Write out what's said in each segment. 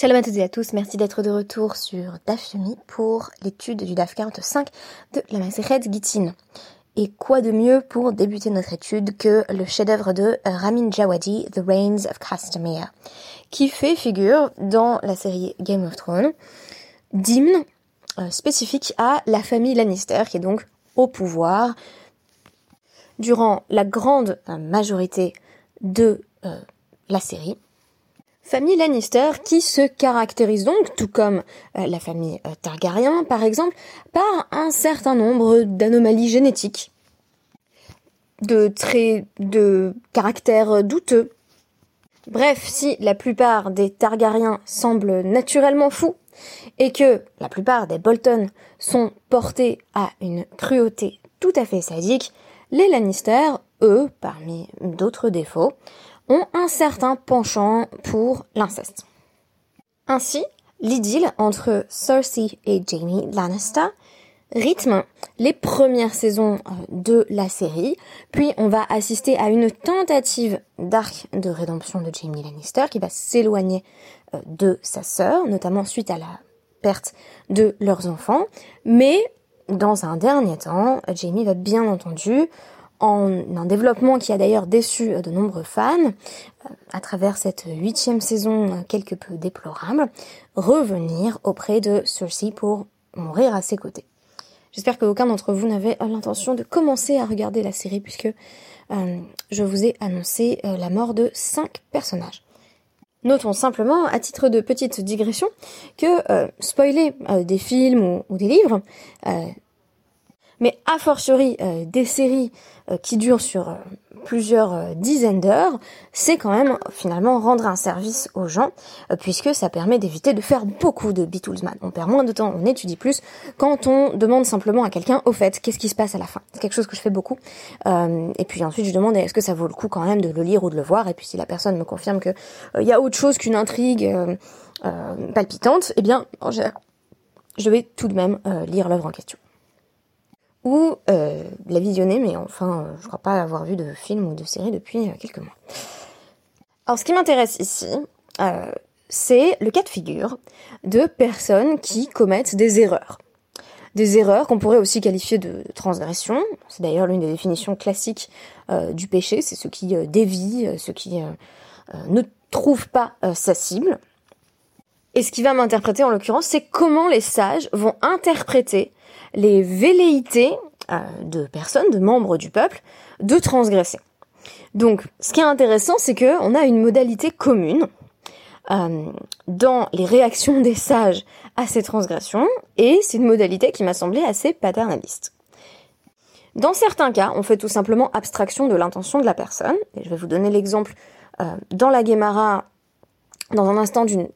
Shalom à toutes et à tous, merci d'être de retour sur DAF pour l'étude du DAF 45 de la Maseret Gittin. Et quoi de mieux pour débuter notre étude que le chef-d'œuvre de Ramin Djawadi, The Reigns of Castamere, qui fait figure dans la série Game of Thrones d'hymne euh, spécifique à la famille Lannister, qui est donc au pouvoir durant la grande euh, majorité de euh, la série. Famille Lannister qui se caractérise donc, tout comme la famille Targaryen par exemple, par un certain nombre d'anomalies génétiques, de traits de caractère douteux. Bref, si la plupart des Targaryens semblent naturellement fous, et que la plupart des Bolton sont portés à une cruauté tout à fait sadique, les Lannister, eux, parmi d'autres défauts, ont un certain penchant pour l'inceste. Ainsi, l'idylle entre Cersei et Jaime Lannister rythme les premières saisons euh, de la série, puis on va assister à une tentative d'arc de rédemption de Jamie Lannister qui va s'éloigner euh, de sa sœur, notamment suite à la perte de leurs enfants, mais dans un dernier temps, Jamie va bien entendu en un développement qui a d'ailleurs déçu euh, de nombreux fans, à travers cette huitième saison quelque peu déplorable, revenir auprès de Cersei pour mourir à ses côtés. J'espère qu'aucun d'entre vous n'avait l'intention de commencer à regarder la série puisque euh, je vous ai annoncé euh, la mort de cinq personnages. Notons simplement, à titre de petite digression, que euh, spoiler des films ou des livres, mais a fortiori des séries qui durent sur plusieurs euh, dizaines d'heures, c'est quand même finalement rendre un service aux gens, euh, puisque ça permet d'éviter de faire beaucoup de Beatlesman. On perd moins de temps, on étudie plus, quand on demande simplement à quelqu'un, au fait, qu'est-ce qui se passe à la fin? C'est quelque chose que je fais beaucoup. Euh, et puis ensuite, je demande, est-ce que ça vaut le coup quand même de le lire ou de le voir? Et puis si la personne me confirme que il y a autre chose qu'une intrigue palpitante, eh bien, je vais tout de même lire l'œuvre en question ou euh, la visionner, mais enfin, euh, je crois pas avoir vu de film ou de série depuis euh, quelques mois. Alors, ce qui m'intéresse ici, c'est le cas de figure de personnes qui commettent des erreurs. Des erreurs qu'on pourrait aussi qualifier de transgression. C'est d'ailleurs l'une des définitions classiques du péché, c'est ce qui dévie, ce qui ne trouve pas sa cible. Et ce qui va m'interpréter en l'occurrence, c'est comment les sages vont interpréter les velléités euh, de personnes, de membres du peuple, de transgresser. Donc, ce qui est intéressant, c'est que on a une modalité commune euh, dans les réactions des sages à ces transgressions, et c'est une modalité qui m'a semblé assez paternaliste. Dans certains cas, on fait tout simplement abstraction de l'intention de la personne, et je vais vous donner l'exemple euh, dans la Guémara, dans un instant d'une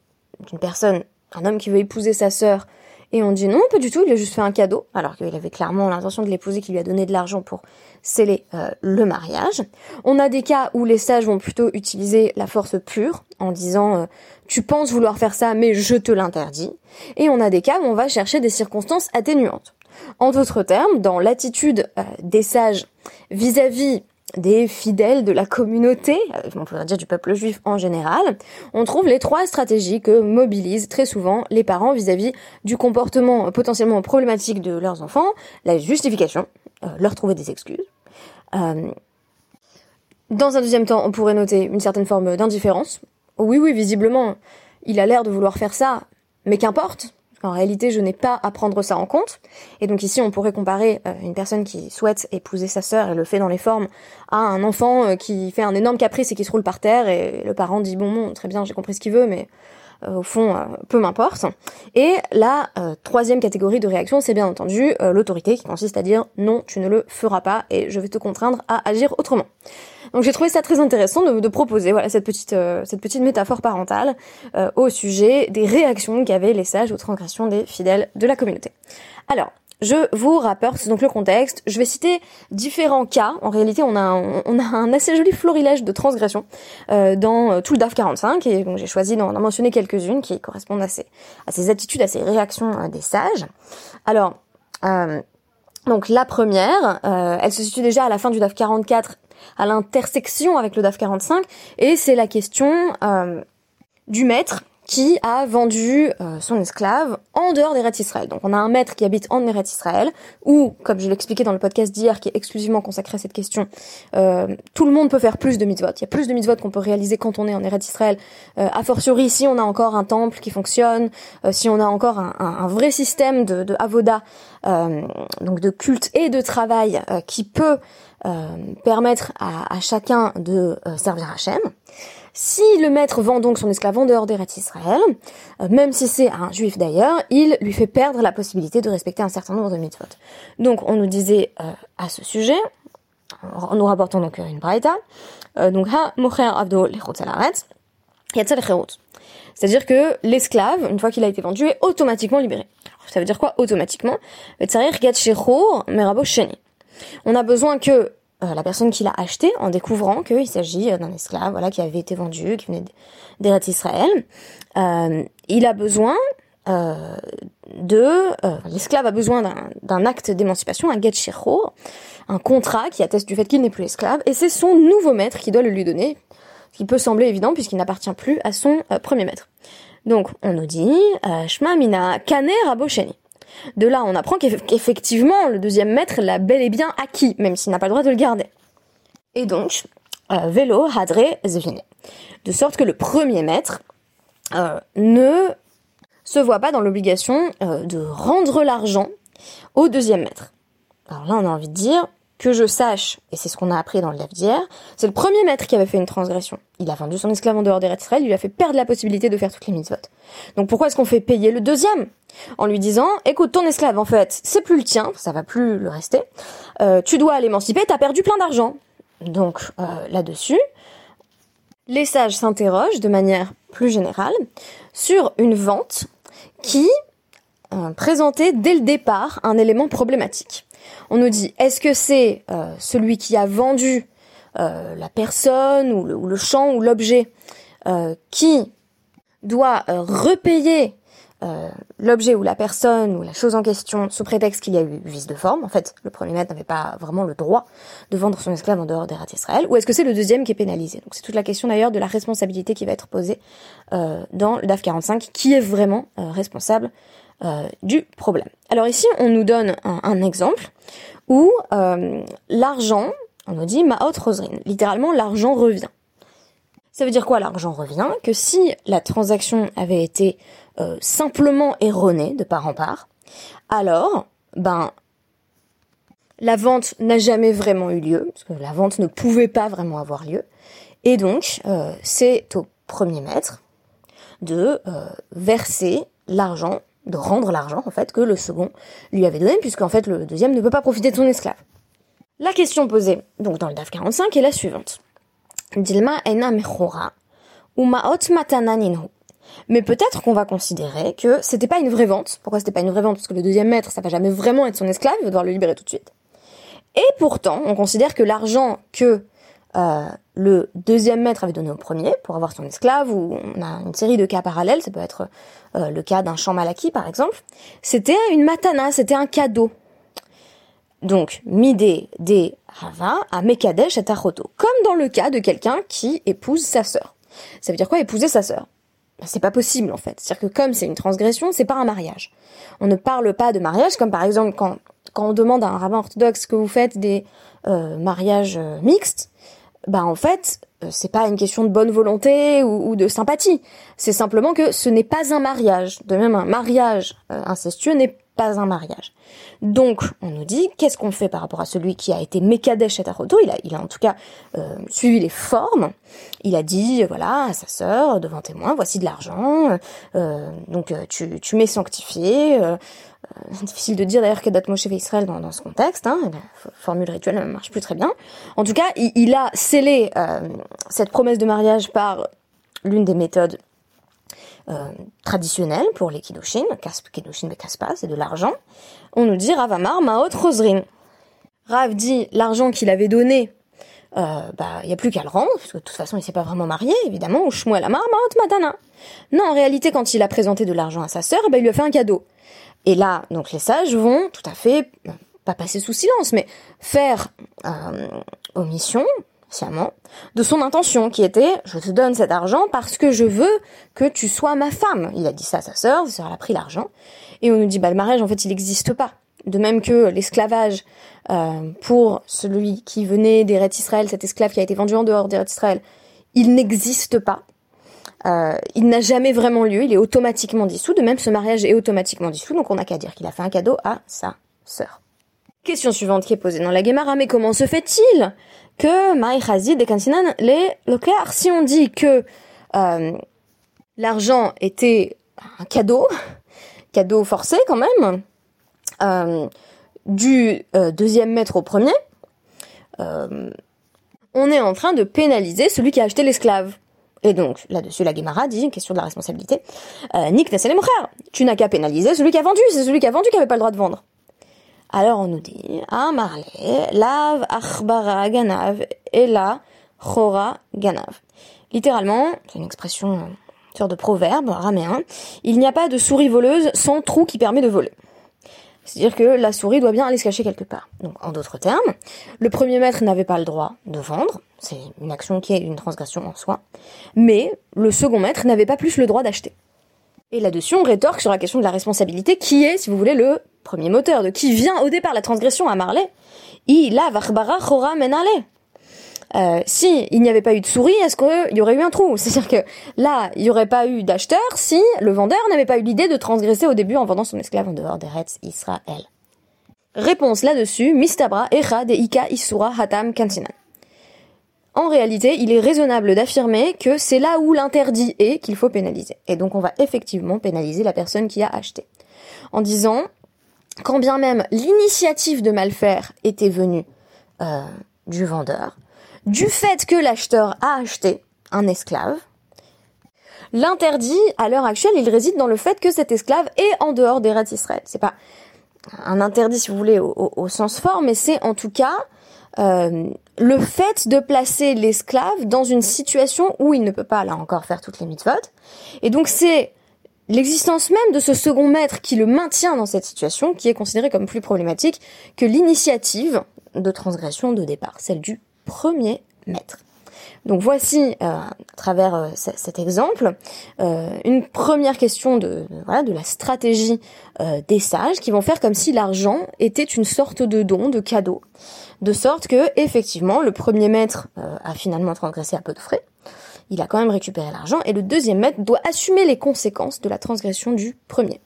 personne, un homme qui veut épouser sa sœur, et on dit non, pas du tout, il a juste fait un cadeau, alors qu'il avait clairement l'intention de l'épouser, qui lui a donné de l'argent pour sceller euh, le mariage. On a des cas où les sages vont plutôt utiliser la force pure, en disant euh, tu penses vouloir faire ça, mais je te l'interdis. Et on a des cas où on va chercher des circonstances atténuantes. En d'autres termes, dans l'attitude euh, des sages vis-à-vis -vis des fidèles de la communauté, euh, on pourrait dire du peuple juif en général, on trouve les trois stratégies que mobilisent très souvent les parents vis-à-vis du comportement potentiellement problématique de leurs enfants, la justification, euh, leur trouver des excuses. Euh, dans un deuxième temps, on pourrait noter une certaine forme d'indifférence. Oui, oui, visiblement, il a l'air de vouloir faire ça, mais qu'importe, en réalité, je n'ai pas à prendre ça en compte. Et donc ici, on pourrait comparer euh, une personne qui souhaite épouser sa sœur et le fait dans les formes à un enfant euh, qui fait un énorme caprice et qui se roule par terre et le parent dit bon, bon très bien, j'ai compris ce qu'il veut, mais au fond, peu m'importe. Et la troisième catégorie de réaction, c'est bien entendu l'autorité qui consiste à dire non, tu ne le feras pas et je vais te contraindre à agir autrement. Donc j'ai trouvé ça très intéressant de, de proposer voilà cette petite euh, cette petite métaphore parentale euh, au sujet des réactions qu'avaient les sages aux transgressions des fidèles de la communauté. Alors je vous rapporte donc le contexte. Je vais citer différents cas. En réalité, on a un, assez joli florilège de transgressions euh, dans tout le DAF 45 et j'ai choisi d'en mentionner quelques-unes qui correspondent à ces, à ces attitudes, à ces réactions des sages. Alors, donc la première, elle se situe déjà à la fin du DAF 44 à l'intersection avec le DAF 45, et c'est la question euh, du maître qui a vendu euh, son esclave en dehors d'Eretz Israël. Donc on a un maître qui habite en Eretz Israël, ou, comme je l'expliquais dans le podcast d'hier, qui est exclusivement consacré à cette question, euh, tout le monde peut faire plus de mitzvot. Il y a plus de mitzvot qu'on peut réaliser quand on est en Eretz Israël. Euh, a fortiori, si on a encore un temple qui fonctionne, euh, si on a encore un, un, vrai système de, de avoda, donc de culte et de travail, qui peut permettre à, à, chacun de servir Hachem. Si le maître vend donc son esclave en dehors d'Eretz Israël, euh, même si c'est un juif d'ailleurs, il lui fait perdre la possibilité de respecter un certain nombre de mitzvot. Donc on nous disait euh, à ce sujet, nous rapportons donc une braïta, euh, donc ha mocher avdo c'est-à-dire que l'esclave, une fois qu'il a été vendu, est automatiquement libéré. ça veut dire quoi automatiquement? On a besoin que euh, la personne qui l'a acheté en découvrant qu'il s'agit euh, d'un esclave voilà qui avait été vendu qui venait d'Eretz Israël. Euh, il a besoin euh, de euh, l'esclave a besoin d'un acte d'émancipation un get un contrat qui atteste du fait qu'il n'est plus esclave et c'est son nouveau maître qui doit le lui donner ce qui peut sembler évident puisqu'il n'appartient plus à son premier maître. Donc on nous dit Shma mina kaner abosheni de là, on apprend qu'effectivement, le deuxième maître l'a bel et bien acquis, même s'il n'a pas le droit de le garder. Et donc, euh, vélo, hadré, zvine. De sorte que le premier maître euh, ne se voit pas dans l'obligation euh, de rendre l'argent au deuxième maître. Alors là, on a envie de dire, que je sache, et c'est ce qu'on a appris dans le livre d'hier, c'est le premier maître qui avait fait une transgression. Il a vendu son esclave en dehors des Israël, il lui a fait perdre la possibilité de faire toutes les mitzvot. Donc pourquoi est-ce qu'on fait payer le deuxième? En lui disant, écoute, ton esclave, en fait, c'est plus le tien, ça va plus le rester, euh, tu dois l'émanciper, t'as perdu plein d'argent. Donc euh, là-dessus, les sages s'interrogent de manière plus générale sur une vente qui euh, présentait dès le départ un élément problématique on nous dit est-ce que c'est euh, celui qui a vendu euh, la personne ou le, champ ou l'objet qui doit repayer l'objet ou la personne ou la chose en question sous prétexte qu'il y a eu vice de forme? En fait, le premier maître n'avait pas vraiment le droit de vendre son esclave en dehors des rats Israël. Ou est-ce que c'est le deuxième qui est pénalisé? Donc c'est toute la question d'ailleurs de la responsabilité qui va être posée dans le DAF 45. Qui est vraiment responsable euh, du problème. Alors ici, on nous donne un, exemple où euh, l'argent, on nous dit ma haute roserine, littéralement l'argent revient. Ça veut dire quoi l'argent revient? Que si la transaction avait été euh, simplement erronée de part en part, alors, ben, la vente n'a jamais vraiment eu lieu, parce que la vente ne pouvait pas vraiment avoir lieu, et donc c'est au premier maître de verser l'argent de rendre l'argent en fait que le second lui avait donné, puisqu'en fait le deuxième ne peut pas profiter de son esclave. La question posée donc dans le DAF 45 est la suivante. Dilma ena ou maot Mais peut-être qu'on va considérer que c'était pas une vraie vente. Pourquoi c'était pas une vraie vente? Parce que le deuxième maître, ça va jamais vraiment être son esclave, il va devoir le libérer tout de suite. Et pourtant, on considère que l'argent que euh, le deuxième maître avait donné au premier pour avoir son esclave, ou on a une série de cas parallèles, ça peut être euh, le cas d'un champ mal par exemple, c'était une matana, c'était un cadeau. Donc, midé des rava à mekadesh et tachoto, comme dans le cas de quelqu'un qui épouse sa sœur. Ça veut dire quoi épouser sa sœur? Ben, C'est pas possible en fait. C'est-à-dire que comme c'est une transgression, c'est pas un mariage. On ne parle pas de mariage comme par exemple quand, on demande à un rabbin orthodoxe que vous faites des euh, mariages mixtes, bah en fait, euh, c'est pas une question de bonne volonté ou, de sympathie. C'est simplement que ce n'est pas un mariage. De même, un mariage euh, incestueux n'est pas un mariage. Donc, on nous dit, qu'est-ce qu'on fait par rapport à celui qui a été Mekadesh et Taroto? Il a, il a en tout cas euh, suivi les formes. Il a dit, voilà, à sa sœur, devant témoin, voici de l'argent, donc tu, tu m'es sanctifié, difficile de dire d'ailleurs que Moshe Israël dans, ce contexte. Hein, formule rituelle ne marche plus très bien. En tout cas, il, a scellé euh, cette promesse de mariage par l'une des méthodes euh, traditionnelles pour les kiddushin, kiddushin kaspa, c'est de l'argent. On nous dit Ravamar maot rosrin. Rav dit l'argent qu'il avait donné euh, bah, il n'y a plus qu'à le rendre, parce que de toute façon, il s'est pas vraiment marié, évidemment, ou Shmuel Amar, Maot Matana. Non, en réalité, quand il a présenté de l'argent à sa sœur, bah, il lui a fait un cadeau. Et là, donc les sages vont tout à fait, pas passer sous silence, mais faire euh, omission, sciemment, de son intention qui était je te donne cet argent parce que je veux que tu sois ma femme. Il a dit ça à sa sœur, sa sœur a pris l'argent et on nous dit bah le mariage en fait il n'existe pas. De même que l'esclavage euh, pour celui qui venait d'Eretz Israël, cet esclave qui a été vendu en dehors d'Eretz Israël, il n'existe pas. Euh, il n'a jamais vraiment lieu, il est automatiquement dissous. De même, ce mariage est automatiquement dissous, donc on n'a qu'à dire qu'il a fait un cadeau à sa sœur. Question suivante qui est posée dans la Gemara, mais comment se fait-il que Maïchazi et Kansinan les locar Si on dit que euh, l'argent était un cadeau, cadeau forcé quand même, euh, du deuxième maître au premier, on est en train de pénaliser celui qui a acheté l'esclave. Et donc, là-dessus, la Gemara dit, question de la responsabilité, euh, Nick frère, tu n'as qu'à pénaliser celui qui a vendu, c'est celui qui a vendu qui avait pas le droit de vendre. Alors on nous dit, ah marle, lav achbara ganav, et la chora ganav. Littéralement, c'est une expression, une sorte de proverbe raméen, il n'y a pas de souris voleuse sans trou qui permet de voler. C'est-à-dire que la souris doit bien aller se cacher quelque part. Donc, en d'autres termes, le premier maître n'avait pas le droit de vendre, c'est une action qui est une transgression en soi, mais le second maître n'avait pas plus le droit d'acheter. Et là-dessus, on rétorque sur la question de la responsabilité, qui est, si vous voulez, le premier moteur, de qui vient au départ la transgression à Marley. Il a chora menale. Euh, si il n'y avait pas eu de souris, est-ce qu'il y aurait eu un trou? C'est-à-dire que là, il n'y aurait pas eu d'acheteur si le vendeur n'avait pas eu l'idée de transgresser au début en vendant son esclave en dehors d'Eretz Israël. Réponse là-dessus, Mistabra Echa de Ika Isura Hatam Kansinan. En réalité, il est raisonnable d'affirmer que c'est là où l'interdit est qu'il faut pénaliser. Et donc on va effectivement pénaliser la personne qui a acheté. En disant, quand bien même l'initiative de mal faire était venue euh, du vendeur, du fait que l'acheteur a acheté un esclave, l'interdit, à l'heure actuelle, il réside dans le fait que cet esclave est en dehors des rats. C'est pas un interdit, si vous voulez, au, sens fort, mais c'est en tout cas euh, le fait de placer l'esclave dans une situation où il ne peut pas, là encore, faire toutes les mitzvot. Et donc c'est l'existence même de ce second maître qui le maintient dans cette situation qui est considérée comme plus problématique que l'initiative de transgression de départ, celle du premier maître. Donc voici, euh, à travers euh, cet exemple, euh, une première question de, voilà, de la stratégie des sages qui vont faire comme si l'argent était une sorte de don, de cadeau, de sorte que effectivement le premier maître a finalement transgressé à peu de frais, il a quand même récupéré l'argent et le deuxième maître doit assumer les conséquences de la transgression du premier.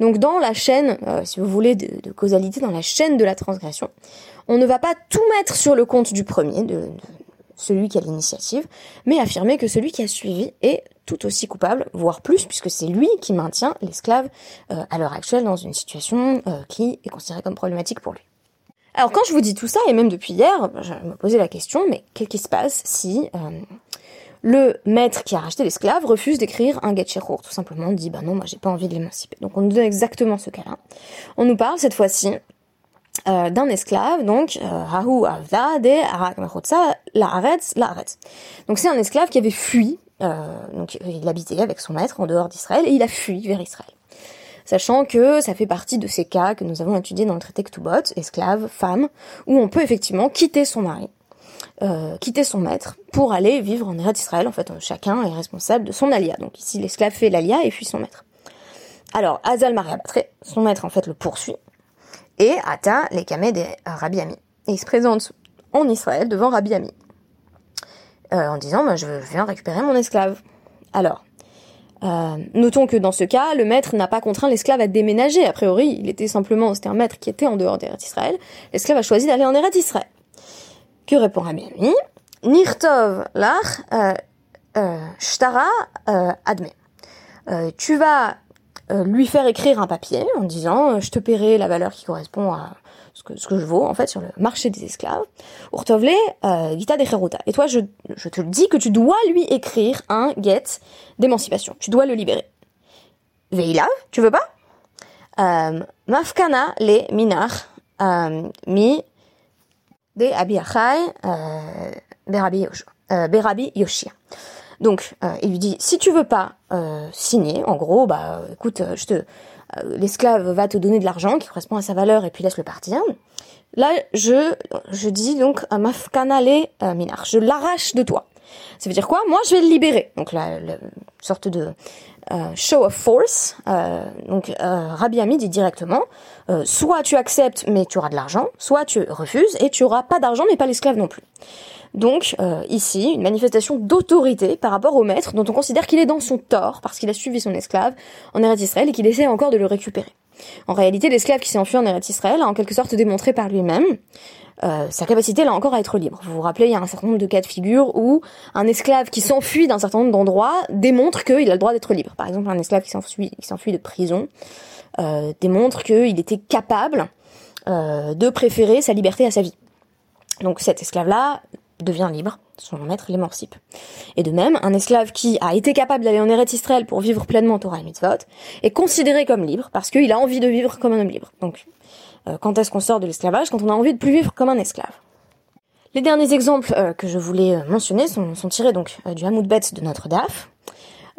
Donc dans la chaîne, si vous voulez, de, causalité, dans la chaîne de la transgression, on ne va pas tout mettre sur le compte du premier, de, celui qui a l'initiative, mais affirmer que celui qui a suivi est tout aussi coupable, voire plus, puisque c'est lui qui maintient l'esclave euh, à l'heure actuelle dans une situation euh, qui est considérée comme problématique pour lui. Alors quand je vous dis tout ça, et même depuis hier, je me posais la question, mais qu'est-ce qui se passe si euh, le maître qui a racheté l'esclave refuse d'écrire un get tout simplement dit bah non, moi j'ai pas envie de l'émanciper. Donc on nous donne exactement ce cas-là. On nous parle cette fois-ci euh, d'un esclave, donc euh, Rahu Avda de Laaretz Laaretz. Donc c'est un esclave qui avait fui, euh, donc il habitait avec son maître en dehors d'Israël et il a fui vers Israël. Sachant que ça fait partie de ces cas que nous avons étudiés dans le traité Ktubot, esclave, femme, où on peut effectivement quitter son mari, quitter son maître pour aller vivre en Eretz Israël. En fait, chacun est responsable de son alia. Donc ici, l'esclave fait l'alia et fuit son maître. Alors, Azal Maria son maître en fait le poursuit et atteint les camés des Rabbi Ami. Et il se présente en Israël devant Rabbi Ami, euh, en disant bah, je viens récupérer mon esclave. Alors, euh, notons que dans ce cas, le maître n'a pas contraint l'esclave à déménager. A priori, il était simplement, c'était un maître qui était en dehors d'Eretz Israël. L'esclave a choisi d'aller en Eretz Israël. Que répond Rabbi Ami Nirtov lach euh, shtara admet. tu vas euh, lui faire écrire un papier en disant euh, je te paierai la valeur qui correspond à ce que, ce que je vaux en fait sur le marché des esclaves. Urtovle euh, Gita de. Et toi, je, je te dis que tu dois lui écrire un get d'émancipation. Tu dois le libérer. Veila, tu veux pas? Mafkana le minar mi de Abiachai Berabi Yoshia. Donc, euh, il lui dit, si tu veux pas euh, signer, en gros, bah, écoute, euh, je te, l'esclave va te donner de l'argent qui correspond à sa valeur et puis laisse-le partir. Là, je, je dis donc mafkanale minar, je l'arrache de toi. Ça veut dire quoi? Moi, je vais le libérer. Donc la, la sorte de euh, show of force. Euh, donc euh, Rabbi Ami dit directement, euh, soit tu acceptes mais tu auras de l'argent, soit tu refuses et tu auras pas d'argent mais pas l'esclave non plus. Donc euh, ici, une manifestation d'autorité par rapport au maître dont on considère qu'il est dans son tort parce qu'il a suivi son esclave en Eretz Israël et qu'il essaie encore de le récupérer. En réalité, l'esclave qui s'est enfui en Israël a en quelque sorte démontré par lui-même euh, sa capacité là encore à être libre. Vous vous rappelez, il y a un certain nombre de cas de figure où un esclave qui s'enfuit d'un certain nombre d'endroits démontre qu'il a le droit d'être libre. Par exemple, un esclave qui s'enfuit, qui s'enfuit de prison euh, démontre qu'il était capable euh, de préférer sa liberté à sa vie. Donc cet esclave-là devient libre, son maître l'émancipe. Et de même, un esclave qui a été capable d'aller en Eretz Israël pour vivre pleinement Torah et Mitzvot est considéré comme libre parce qu'il a envie de vivre comme un homme libre. Donc euh, quand est-ce qu'on sort de l'esclavage Quand on a envie de plus vivre comme un esclave? Les derniers exemples euh, que je voulais euh, mentionner sont, tirés donc du Hamoud Bet de notre DAF.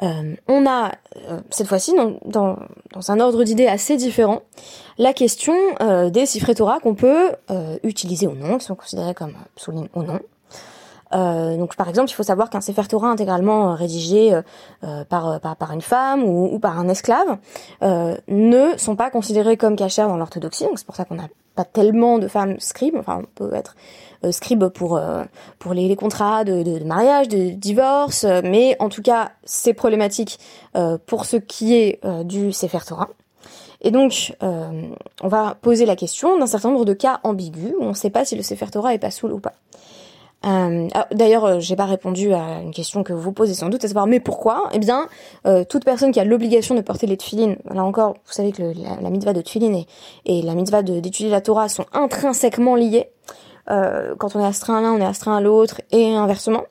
on a cette fois-ci dans, dans, un ordre d'idées assez différent la question des Sifré Torah qu'on peut utiliser ou non, qui sont considérés comme soulignes ou non. Euh, donc par exemple, il faut savoir qu'un Sefer Torah intégralement rédigé euh, par, par, une femme ou, par un esclave euh, ne sont pas considérés comme cachers dans l'orthodoxie. Donc c'est pour ça qu'on n'a pas tellement de femmes scribes. Enfin, on peut être euh, scribe pour euh, pour les, contrats de, mariage, de divorce, mais en tout cas c'est problématique pour ce qui est du Sefer Torah. Et donc, euh, on va poser la question d'un certain nombre de cas ambigus où on ne sait pas si le Sefer Torah est pas soul ou pas. Euh, ah, D'ailleurs, euh, j'ai pas répondu à une question que vous posez sans doute, à savoir mais pourquoi? Eh bien, euh, toute personne qui a l'obligation de porter les tefilines, là encore, vous savez que la, la, mitzvah de tefilin et, et la mitzvah d'étudier la Torah sont intrinsèquement liées. Euh, quand on est astreint à l'un, on est astreint à l'autre, et inversement.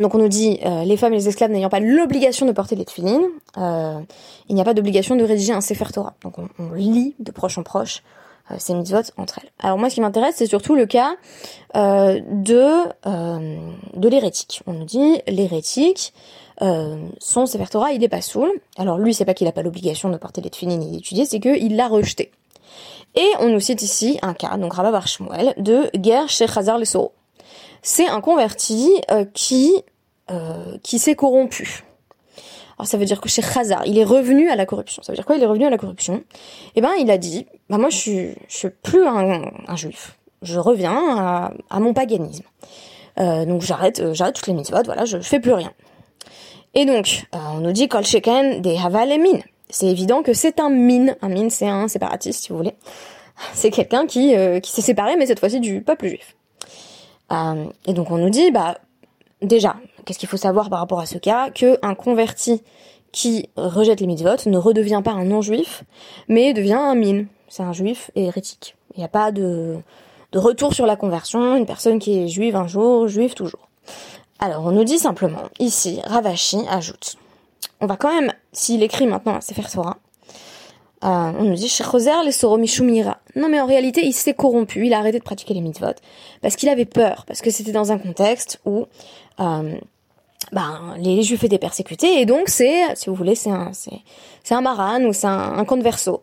Donc on nous dit les femmes et les esclaves n'ayant pas l'obligation de porter les tefilines, il n'y a pas d'obligation de rédiger un sefer Torah. Donc on, lit de proche en proche ces mitzvot entre elles. Alors moi, ce qui m'intéresse, c'est surtout le cas euh, de euh, de l'hérétique. On nous dit l'hérétique, euh, son Sefer il est pas saoul. Alors lui, c'est pas qu'il a pas l'obligation de porter les tefillin et d'étudier, c'est qu'il l'a rejeté. Et on nous cite ici un cas, donc Rabba Bar Shmuel, de Ger Shechazar le C'est un converti euh, qui euh, qui s'est corrompu. Alors ça veut dire que chez Khazar, il est revenu à la corruption. Ça veut dire quoi? Il est revenu à la corruption. Eh ben, il a dit, bah moi je suis, je suis plus un, juif. Je reviens à, mon paganisme. Euh, donc j'arrête, euh, j'arrête toutes les mitzvot. Voilà, je, je fais plus rien. Et donc, euh, on nous dit kol. C'est évident que c'est un min. Un min, c'est un séparatiste, si vous voulez. C'est quelqu'un qui, qui s'est séparé, mais cette fois-ci du peuple juif. Et donc on nous dit, bah déjà, qu'est-ce qu'il faut savoir par rapport à ce cas Que un converti qui rejette les mitzvot ne redevient pas un non-juif, mais devient un mine. C'est un juif hérétique. Il n'y a pas de, retour sur la conversion, une personne qui est juive un jour, juive toujours. Alors, on nous dit simplement, ici, Ravashi ajoute, on va quand même, s'il écrit maintenant à Sefer euh, on nous dit les soromishumira. Non mais en réalité, il s'est corrompu, il a arrêté de pratiquer les mitzvot parce qu'il avait peur, parce que c'était dans un contexte où euh, ben, les juifs étaient persécutés et donc c'est, si vous voulez, c'est un, c'est, un maran ou c'est un, un verso.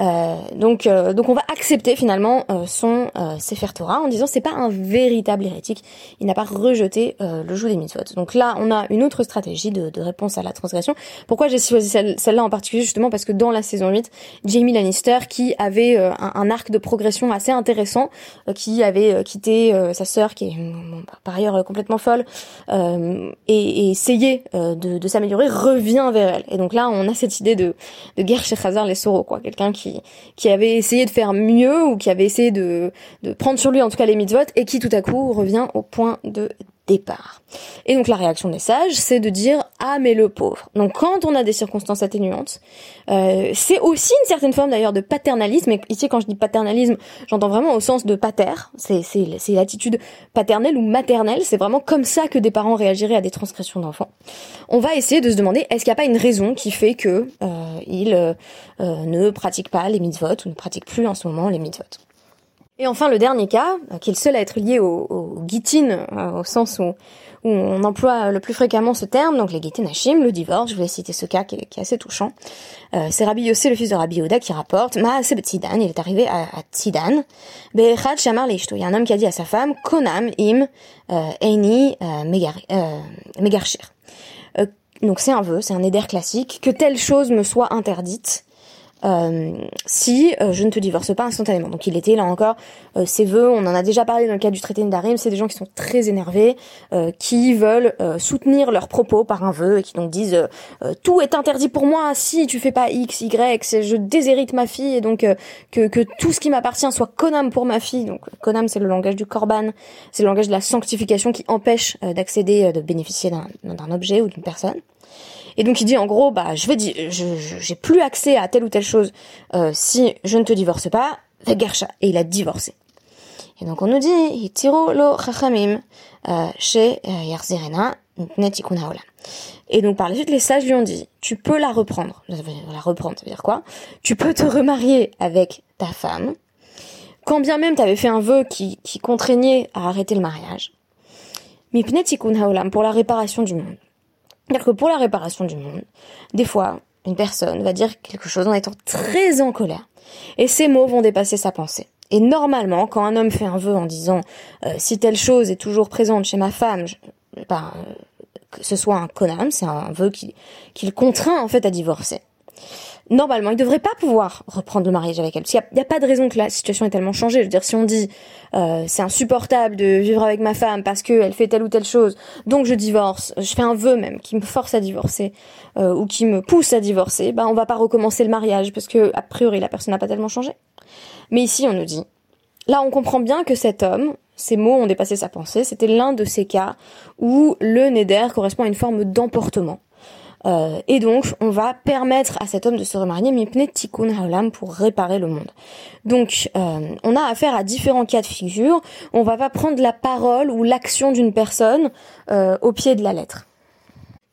Euh, donc, euh, donc on va accepter finalement euh, son euh, Sefer Torah en disant c'est pas un véritable hérétique, il n'a pas rejeté euh, le joug des mitzvot. Donc là, on a une autre stratégie de, de réponse à la transgression. Pourquoi j'ai choisi celle, celle-là en particulier? Justement parce que dans la saison 8, Jamie Lannister qui avait euh, un, un, arc de progression assez intéressant, qui avait quitté sa sœur qui est bon, par ailleurs complètement folle et, et, essayé de, de s'améliorer, revient vers elle. Et donc là, on a cette idée de, de guerre chez Khazar les Soro, quoi, quelqu'un qui qui, avait essayé de faire mieux ou qui avait essayé de, prendre sur lui en tout cas les mitzvot et qui tout à coup revient au point de départ. Et donc la réaction des sages, c'est de dire ah mais le pauvre. Donc quand on a des circonstances atténuantes, euh, c'est aussi une certaine forme d'ailleurs de paternalisme. Et ici quand je dis paternalisme, j'entends vraiment au sens de pater. C'est c'est l'attitude paternelle ou maternelle. C'est vraiment comme ça que des parents réagiraient à des transgressions d'enfants. On va essayer de se demander est-ce qu'il n'y a pas une raison qui fait que euh, il euh, ne pratique pas les mitzvot ou ne pratique plus en ce moment les mitzvot? Et enfin, le dernier cas, qui est le seul à être lié au, au au sens où où on emploie le plus fréquemment ce terme, donc les Hashim, le divorce, je voulais citer ce cas qui est, assez touchant. Euh, c'est Rabbi Yossé, le fils de Rabbi Oda, qui rapporte, Ma Tzidan, il est arrivé à, à Tzidan, Be'echad Shamar il y a un homme qui a dit à sa femme, Konam im euh, Eini euh, Megarshir. Donc c'est un vœu, c'est un éder classique, que telle chose me soit interdite, euh, si euh, je ne te divorce pas instantanément. Donc il était là encore euh, ses vœux, on en a déjà parlé dans le cas du traité Darim, c'est des gens qui sont très énervés, qui veulent soutenir leurs propos par un vœu et qui donc disent tout est interdit pour moi si tu fais pas X, Y, je déshérite ma fille et donc que, que tout ce qui m'appartient soit konam pour ma fille. Donc konam c'est le langage du korban, c'est le langage de la sanctification qui empêche d'accéder, de bénéficier d'un objet ou d'une personne. Et donc il dit en gros, bah je vais j'ai plus accès à telle ou telle chose euh, si je ne te divorce pas, Gersha. Et il a divorcé. Et donc on nous dit, lo chachamim euh, chez euh, Yarzirena Et donc par la suite, les sages lui ont dit, tu peux la reprendre. La reprendre, ça veut dire quoi? Tu peux te remarier avec ta femme, quand bien même tu avais fait un vœu qui, qui contraignait à arrêter le mariage. pour la réparation du monde. C'est-à-dire que pour la réparation du monde, des fois, une personne va dire quelque chose en étant très en colère. Et ces mots vont dépasser sa pensée. Et normalement, quand un homme fait un vœu en disant euh, si telle chose est toujours présente chez ma femme, je, ben, que ce soit un conam, c'est un vœu qui, qui le contraint en fait à divorcer normalement, il devrait pas pouvoir reprendre le mariage avec elle. Parce qu'il n'y a, pas de raison que la situation ait tellement changé. Je veux dire, si on dit euh, c'est insupportable de vivre avec ma femme parce qu'elle fait telle ou telle chose, donc je divorce, je fais un vœu même qui me force à divorcer euh, ou qui me pousse à divorcer, ben on va pas recommencer le mariage parce que a priori la personne n'a pas tellement changé. Mais ici, on nous dit, là, on comprend bien que cet homme, ces mots ont dépassé sa pensée. C'était l'un de ces cas où le neder correspond à une forme d'emportement. Euh, et donc, on va permettre à cet homme de se remarier, mipne tikkun haolam, pour réparer le monde. Donc, euh, on a affaire à différents cas de figure. On va pas prendre la parole ou l'action d'une personne euh, au pied de la lettre.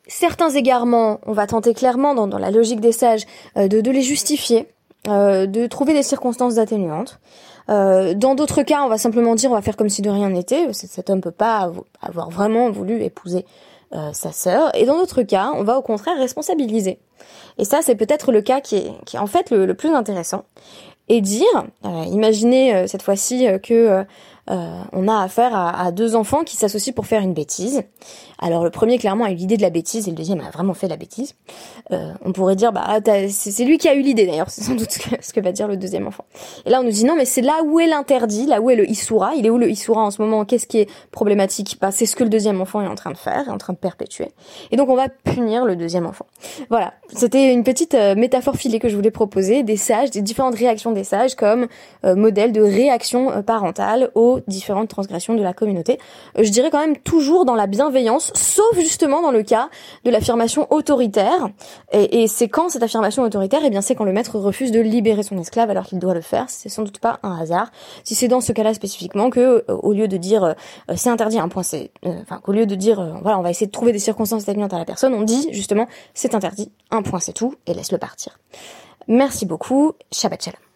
Certains égarements, on va tenter clairement, dans, la logique des sages, de, de les justifier, de trouver des circonstances atténuantes. dans d'autres cas, on va simplement dire, on va faire comme si de rien n'était. Cet homme peut pas avoir vraiment voulu épouser euh, sa sœur. Et dans d'autres cas, on va au contraire responsabiliser. Et ça, c'est peut-être le cas qui est, qui est en fait le, plus intéressant. Et dire, euh, imaginez euh, cette fois-ci que euh, on a affaire à, deux enfants qui s'associent pour faire une bêtise. Alors le premier clairement a eu l'idée de la bêtise et le deuxième a vraiment fait la bêtise. Euh, on pourrait dire bah c'est lui qui a eu l'idée d'ailleurs, c'est sans doute ce que, va dire le deuxième enfant. Et là on nous dit non mais c'est là où est l'interdit, là où est le issoura, il est où le issoura en ce moment, qu'est-ce qui est problématique? Bah, c'est ce que le deuxième enfant est en train de faire, est en train de perpétuer. Et donc on va punir le deuxième enfant. Voilà, c'était une petite euh, métaphore filée que je voulais proposer des sages, des différentes réactions des sages comme modèle de réaction parentale au différentes transgressions de la communauté. Euh, je dirais quand même toujours dans la bienveillance, sauf justement dans le cas de l'affirmation autoritaire. Et, c'est quand cette affirmation autoritaire, eh bien c'est quand le maître refuse de libérer son esclave alors qu'il doit le faire. C'est sans doute pas un hasard. Si c'est dans ce cas-là spécifiquement que, euh, au lieu de dire euh, c'est interdit, un point c'est, enfin qu'au lieu de dire voilà on va essayer de trouver des circonstances atténuantes à la personne, on dit justement c'est interdit, un point c'est tout et laisse-le partir. Merci beaucoup, Shabbat Shalom.